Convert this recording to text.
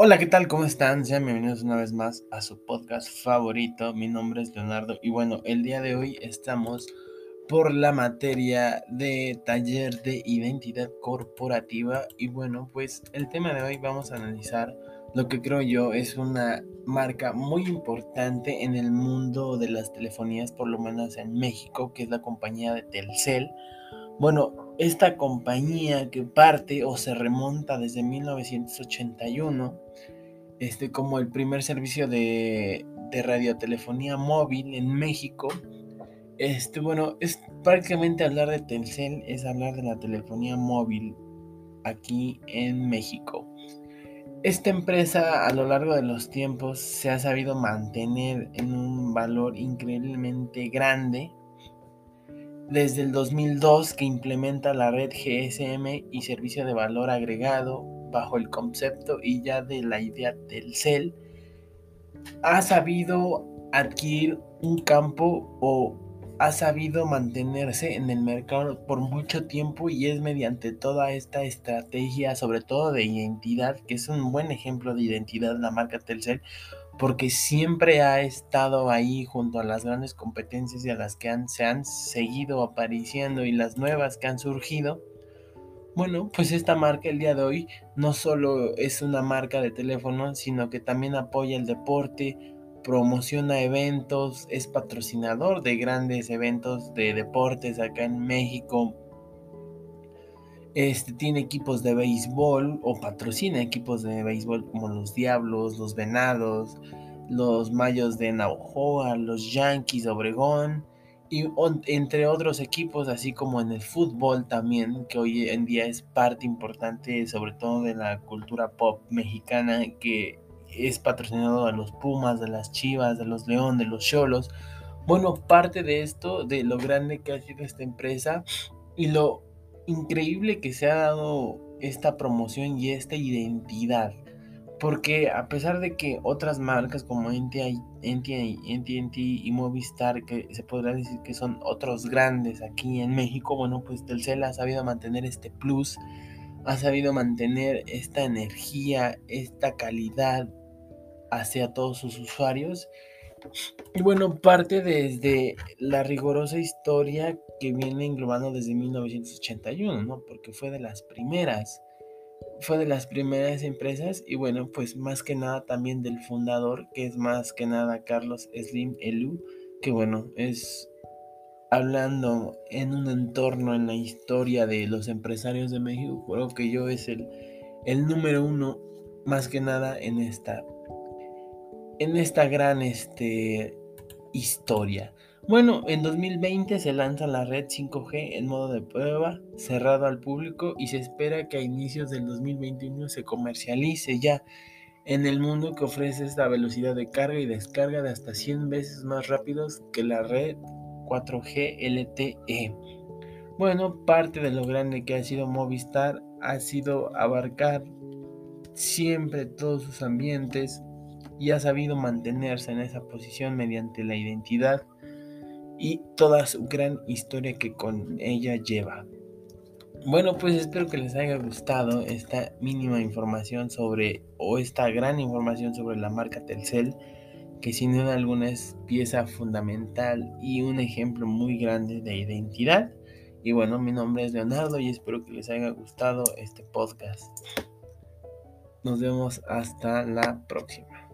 Hola, ¿qué tal? ¿Cómo están? Sean bienvenidos una vez más a su podcast favorito. Mi nombre es Leonardo y bueno, el día de hoy estamos por la materia de taller de identidad corporativa y bueno, pues el tema de hoy vamos a analizar lo que creo yo es una marca muy importante en el mundo de las telefonías, por lo menos en México, que es la compañía de Telcel. Bueno, esta compañía que parte o se remonta desde 1981, este, como el primer servicio de, de radiotelefonía móvil en México, este, bueno, es prácticamente hablar de Telcel, es hablar de la telefonía móvil aquí en México. Esta empresa a lo largo de los tiempos se ha sabido mantener en un valor increíblemente grande desde el 2002 que implementa la red GSM y servicio de valor agregado bajo el concepto y ya de la idea del CEL, ha sabido adquirir un campo o ha sabido mantenerse en el mercado por mucho tiempo y es mediante toda esta estrategia, sobre todo de identidad, que es un buen ejemplo de identidad la marca Telcel, porque siempre ha estado ahí junto a las grandes competencias y a las que han, se han seguido apareciendo y las nuevas que han surgido. Bueno, pues esta marca el día de hoy no solo es una marca de teléfono, sino que también apoya el deporte, promociona eventos, es patrocinador de grandes eventos de deportes acá en México. Este tiene equipos de béisbol o patrocina equipos de béisbol como los Diablos, los Venados, los Mayos de Navajoa, los Yankees de Obregón y entre otros equipos, así como en el fútbol también, que hoy en día es parte importante sobre todo de la cultura pop mexicana que es patrocinado de los Pumas, de las Chivas, de los León, de los Cholos. Bueno, parte de esto, de lo grande que ha sido esta empresa y lo increíble que se ha dado esta promoción y esta identidad. Porque a pesar de que otras marcas como NTT y Movistar, que se podrá decir que son otros grandes aquí en México, bueno, pues Telcel ha sabido mantener este plus, ha sabido mantener esta energía, esta calidad hacia todos sus usuarios. Y bueno, parte desde la rigurosa historia que viene englobando desde 1981, ¿no? Porque fue de las primeras, fue de las primeras empresas y bueno, pues más que nada también del fundador, que es más que nada Carlos Slim Elu, que bueno, es hablando en un entorno en la historia de los empresarios de México, creo que yo es el, el número uno más que nada en esta en esta gran este, historia. Bueno, en 2020 se lanza la red 5G en modo de prueba, cerrado al público y se espera que a inicios del 2021 se comercialice ya en el mundo que ofrece esta velocidad de carga y descarga de hasta 100 veces más rápidos que la red 4G LTE. Bueno, parte de lo grande que ha sido Movistar ha sido abarcar siempre todos sus ambientes, y ha sabido mantenerse en esa posición mediante la identidad y toda su gran historia que con ella lleva. Bueno, pues espero que les haya gustado esta mínima información sobre, o esta gran información sobre la marca Telcel, que sin duda alguna es pieza fundamental y un ejemplo muy grande de identidad. Y bueno, mi nombre es Leonardo y espero que les haya gustado este podcast. Nos vemos hasta la próxima.